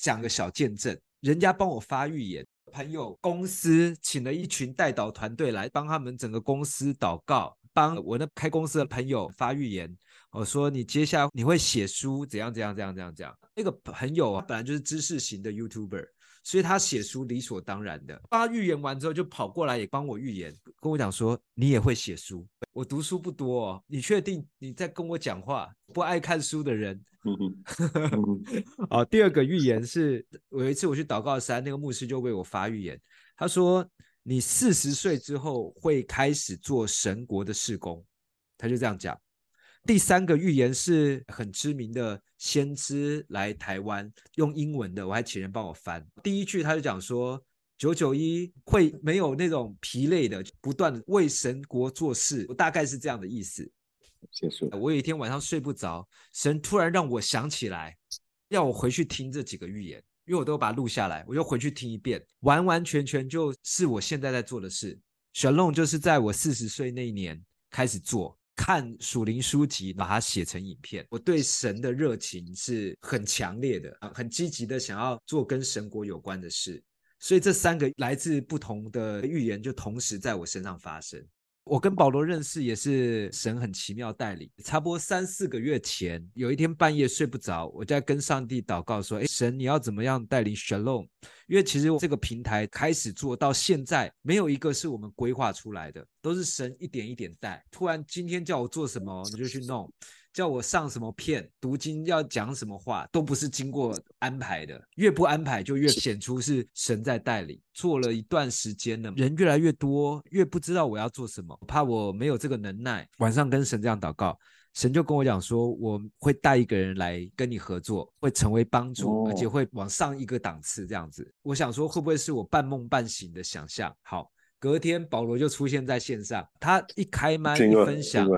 讲个小见证，人家帮我发预言，朋友公司请了一群代祷团队来帮他们整个公司祷告，帮我那开公司的朋友发预言。我说你接下来你会写书，怎样怎样怎样怎样怎样。那个朋友啊，本来就是知识型的 YouTuber，所以他写书理所当然的。帮他预言完之后，就跑过来也帮我预言，跟我讲说你也会写书。我读书不多哦，你确定你在跟我讲话？不爱看书的人。好，第二个预言是，我有一次我去祷告山，那个牧师就为我发预言，他说你四十岁之后会开始做神国的事工，他就这样讲。第三个预言是很知名的先知来台湾，用英文的，我还请人帮我翻。第一句他就讲说，九九一会没有那种疲累的，不断为神国做事，大概是这样的意思。结束。我有一天晚上睡不着，神突然让我想起来，要我回去听这几个预言，因为我都把它录下来，我就回去听一遍，完完全全就是我现在在做的事。Shalom 就是在我四十岁那一年开始做。看属灵书籍，把它写成影片。我对神的热情是很强烈的啊，很积极的想要做跟神国有关的事。所以这三个来自不同的预言就同时在我身上发生。我跟保罗认识也是神很奇妙带领。差不多三四个月前，有一天半夜睡不着，我在跟上帝祷告说：“哎，神，你要怎么样带领 Shalom？因为其实这个平台开始做到现在，没有一个是我们规划出来的，都是神一点一点带。突然今天叫我做什么，你就去弄。”叫我上什么片，读经要讲什么话，都不是经过安排的。越不安排，就越显出是神在带领。做了一段时间了，人越来越多，越不知道我要做什么，怕我没有这个能耐。晚上跟神这样祷告，神就跟我讲说，我会带一个人来跟你合作，会成为帮助，而且会往上一个档次这样子。我想说，会不会是我半梦半醒的想象？好，隔天保罗就出现在线上，他一开麦一分享。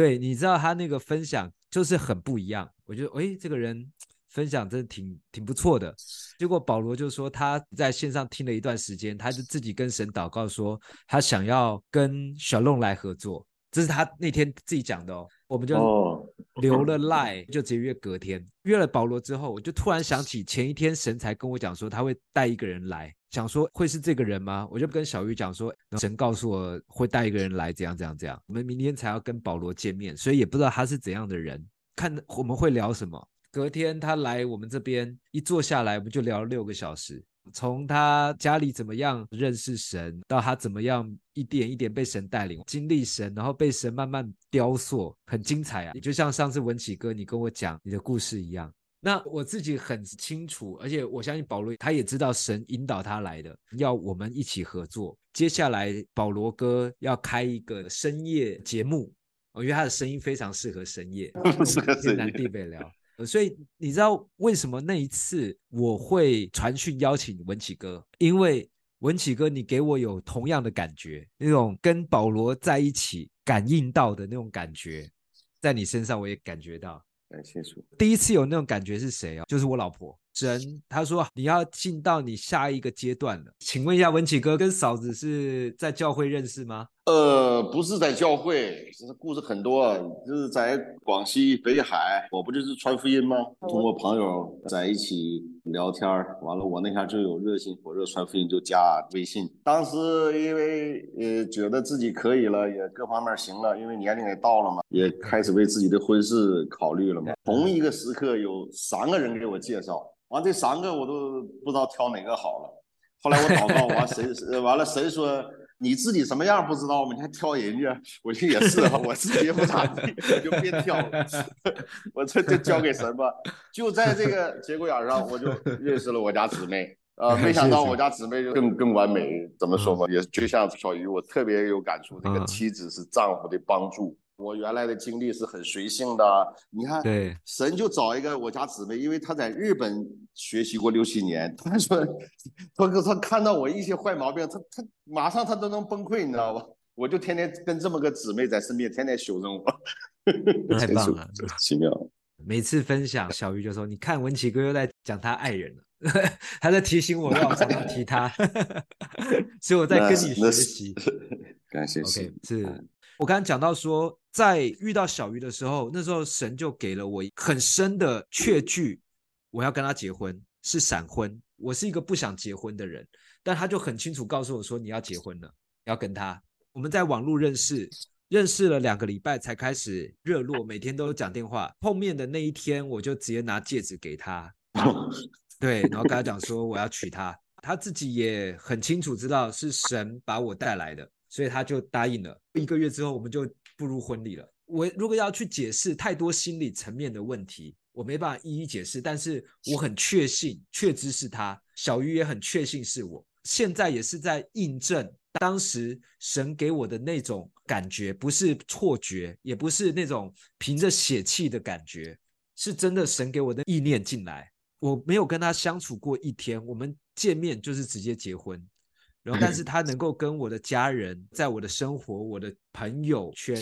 对，你知道他那个分享就是很不一样，我觉得哎，这个人分享真的挺挺不错的。结果保罗就说他在线上听了一段时间，他就自己跟神祷告说，他想要跟小龙来合作，这是他那天自己讲的哦。我们就留了赖就直接约隔天。约了保罗之后，我就突然想起前一天神才跟我讲说他会带一个人来。想说会是这个人吗？我就跟小鱼讲说，神告诉我会带一个人来，怎样怎样怎样。我们明天才要跟保罗见面，所以也不知道他是怎样的人。看我们会聊什么。隔天他来我们这边一坐下来，我们就聊了六个小时，从他家里怎么样认识神，到他怎么样一点一点被神带领，经历神，然后被神慢慢雕塑，很精彩啊！也就像上次文启哥你跟我讲你的故事一样。那我自己很清楚，而且我相信保罗他也知道神引导他来的，要我们一起合作。接下来保罗哥要开一个深夜节目，我觉得他的声音非常适合深夜，天南地北聊。所以你知道为什么那一次我会传讯邀请文启哥？因为文启哥你给我有同样的感觉，那种跟保罗在一起感应到的那种感觉，在你身上我也感觉到。感谢主。第一次有那种感觉是谁啊？就是我老婆。神他说你要进到你下一个阶段了。请问一下文启哥跟嫂子是在教会认识吗？呃，不是在教会，这故事很多，就是在广西北海，我不就是传福音吗？通过朋友在一起聊天，完了我那下就有热心火热传福音，就加微信。当时因为呃觉得自己可以了，也各方面行了，因为年龄也到了嘛，也开始为自己的婚事考虑了嘛。同一个时刻有三个人给我介绍。完这三个我都不知道挑哪个好了。后来我祷告完，谁完了谁说你自己什么样不知道吗？你还挑人家？我说也是啊，我自己也不咋地，我就别挑了。我这就交给神吧。就在这个 节骨眼上，我就认识了我家姊妹。呃，没想到我家姊妹就更更完美。怎么说嘛？也就像小鱼，我特别有感触。这个妻子是丈夫的帮助。我原来的经历是很随性的，你看，对，神就找一个我家姊妹，因为她在日本学习过六七年，他说，他他看到我一些坏毛病，他他马上他都能崩溃，你知道吧？我就天天跟这么个姊妹在身边，天天修正我，太棒了，奇妙。每次分享，小鱼就说：“你看文琪哥又在讲他爱人了，他在提醒我要常常提他，所以我在跟你学习。”感谢，OK，是。我刚刚讲到说，在遇到小鱼的时候，那时候神就给了我很深的确据，我要跟他结婚。是闪婚，我是一个不想结婚的人，但他就很清楚告诉我说，你要结婚了，要跟他。我们在网络认识，认识了两个礼拜才开始热络，每天都讲电话。碰面的那一天，我就直接拿戒指给他，对，然后跟他讲说我要娶她。他自己也很清楚知道是神把我带来的，所以他就答应了。一个月之后，我们就步入婚礼了。我如果要去解释太多心理层面的问题，我没办法一一解释。但是我很确信，确知是他。小鱼也很确信是我。现在也是在印证当时神给我的那种感觉，不是错觉，也不是那种凭着血气的感觉，是真的神给我的意念进来。我没有跟他相处过一天，我们见面就是直接结婚。然后，但是他能够跟我的家人，在我的生活、我的朋友圈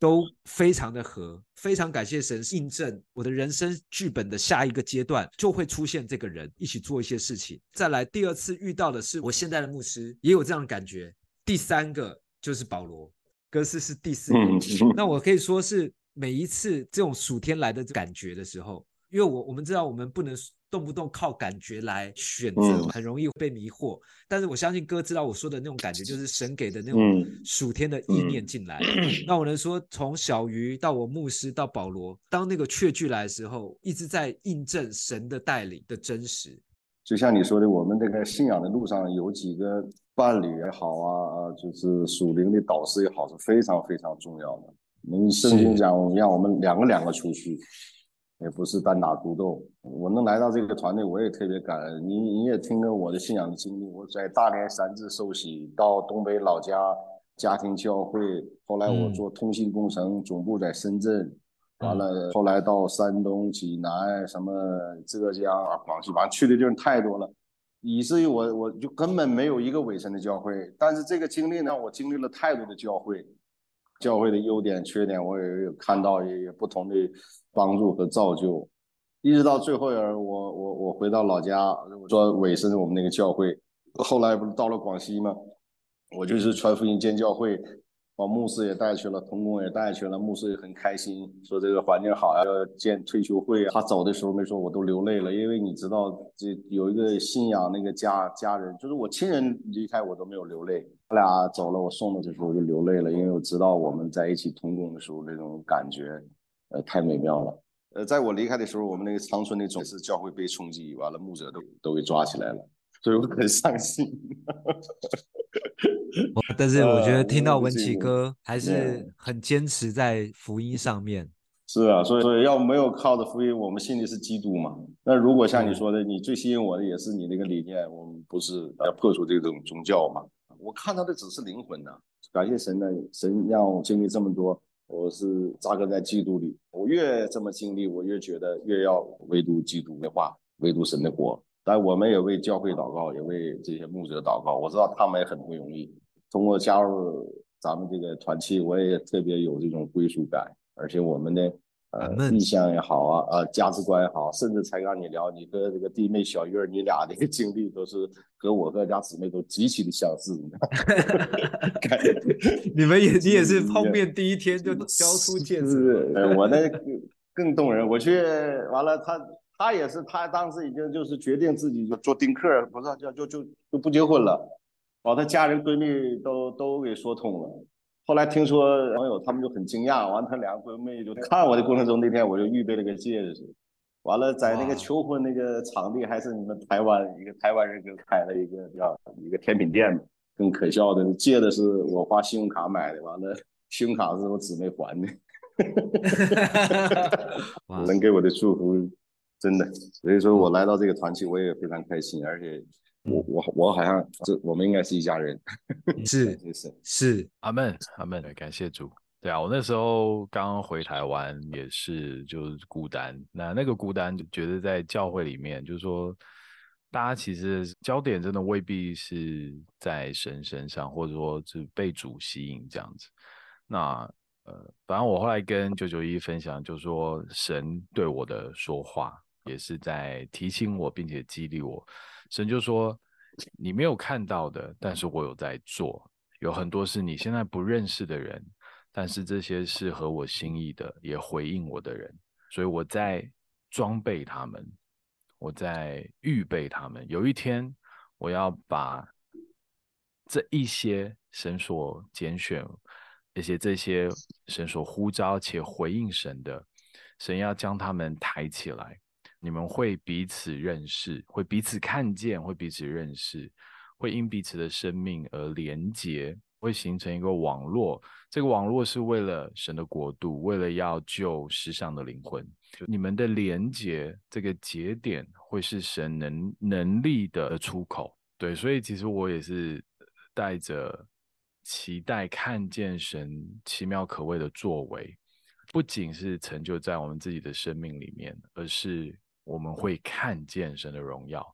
都非常的合，非常感谢神印证我的人生剧本的下一个阶段就会出现这个人，一起做一些事情。再来，第二次遇到的是我现在的牧师，也有这样的感觉。第三个就是保罗，哥斯是第四个。那我可以说是每一次这种暑天来的感觉的时候，因为我我们知道我们不能。动不动靠感觉来选择，很容易被迷惑。嗯、但是我相信哥知道我说的那种感觉，就是神给的那种属天的意念进来。嗯嗯、那我能说，从小鱼到我牧师到保罗，当那个确据来的时候，一直在印证神的带领的真实。就像你说的，我们这个信仰的路上有几个伴侣也好啊，啊，就是属灵的导师也好，是非常非常重要的。我们圣经讲，让我们两个两个出去。也不是单打独斗，我能来到这个团队，我也特别感恩。你你也听了我的信仰的经历，我在大连三自受洗，到东北老家家庭教会，后来我做通信工程，嗯、总部在深圳，完了后来到山东济南，什么浙江啊、广西，反正去的地方太多了，以至于我我就根本没有一个委身的教会。但是这个经历呢，我经历了太多的教会。教会的优点、缺点，我也有看到，也有不同的帮助和造就，一直到最后，我我我回到老家，做委身我们那个教会，后来不是到了广西吗？我就是传福音建教会。把牧师也带去了，童工也带去了，牧师也很开心，说这个环境好呀，要建退休会啊。他走的时候没说，我都流泪了，因为你知道，这有一个信仰那个家家人，就是我亲人离开我都没有流泪。他俩走了，我送的时候我就流泪了，因为我知道我们在一起童工的时候那种感觉，呃，太美妙了。呃，在我离开的时候，我们那个长春的总是教会被冲击，完了牧者都都给抓起来了，所以我很伤心。但是我觉得听到文琪哥还是很坚持在福音上面。是啊，所以所以要没有靠着福音，我们信的是基督嘛。那如果像你说的，你最吸引我的也是你那个理念，我们不是要破除这种宗教嘛？我看到的只是灵魂呐。感谢神呢，神让我经历这么多，我是扎根在基督里。我越这么经历，我越觉得越要唯独基督的话，唯独神的国。但我们也为教会祷告，也为这些牧者祷告。我知道他们也很不容易。通过加入咱们这个团契，我也特别有这种归属感。而且我们的呃意向也好啊，呃价值观也好，甚至才让你聊，你和这个弟妹小月儿，你俩的经历都是和我和家姊妹都极其的相似。你们也你也是碰面第一天就交出戒指，我那更动人。我去完了，他他也是，他当时已经就是决定自己就做丁克，不是就就就就不结婚了。把他家人闺蜜都都给说通了，后来听说网友他们就很惊讶，完他两个闺蜜就看我的过程中，那天我就预备了个戒指，完了在那个求婚那个场地还是你们台湾一个台湾人给开了一个叫一个甜品店，更可笑的戒的是我花信用卡买的，完了信用卡是我姊妹还的，能给我的祝福真的，所以说我来到这个团体我也非常开心，而且。我我我好像这我们应该是一家人，是 是是，阿门阿门，感谢主。对啊，我那时候刚回台湾也是就是孤单，那那个孤单就觉得在教会里面，就是说大家其实焦点真的未必是在神身上，或者说是被主吸引这样子。那呃，反正我后来跟九九一分享，就是说神对我的说话也是在提醒我，并且激励我。神就说：“你没有看到的，但是我有在做。有很多是你现在不认识的人，但是这些是合我心意的，也回应我的人。所以我在装备他们，我在预备他们。有一天，我要把这一些神所拣选，而且这些神所呼召且回应神的，神要将他们抬起来。你们会彼此认识，会彼此看见，会彼此认识，会因彼此的生命而连结，会形成一个网络。这个网络是为了神的国度，为了要救世上的灵魂。你们的连结，这个节点会是神能能力的出口。对，所以其实我也是带着期待看见神奇妙可畏的作为，不仅是成就在我们自己的生命里面，而是。我们会看见神的荣耀，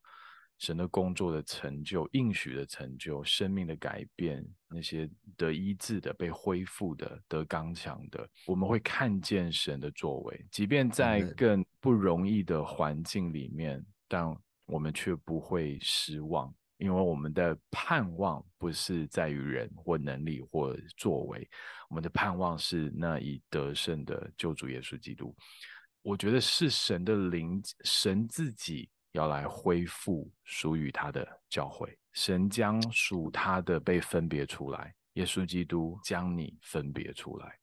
神的工作的成就，应许的成就，生命的改变，那些得医治的、被恢复的、得刚强的，我们会看见神的作为。即便在更不容易的环境里面，但我们却不会失望，因为我们的盼望不是在于人或能力或作为，我们的盼望是那以得胜的救主耶稣基督。我觉得是神的灵，神自己要来恢复属于他的教会，神将属他的被分别出来，耶稣基督将你分别出来。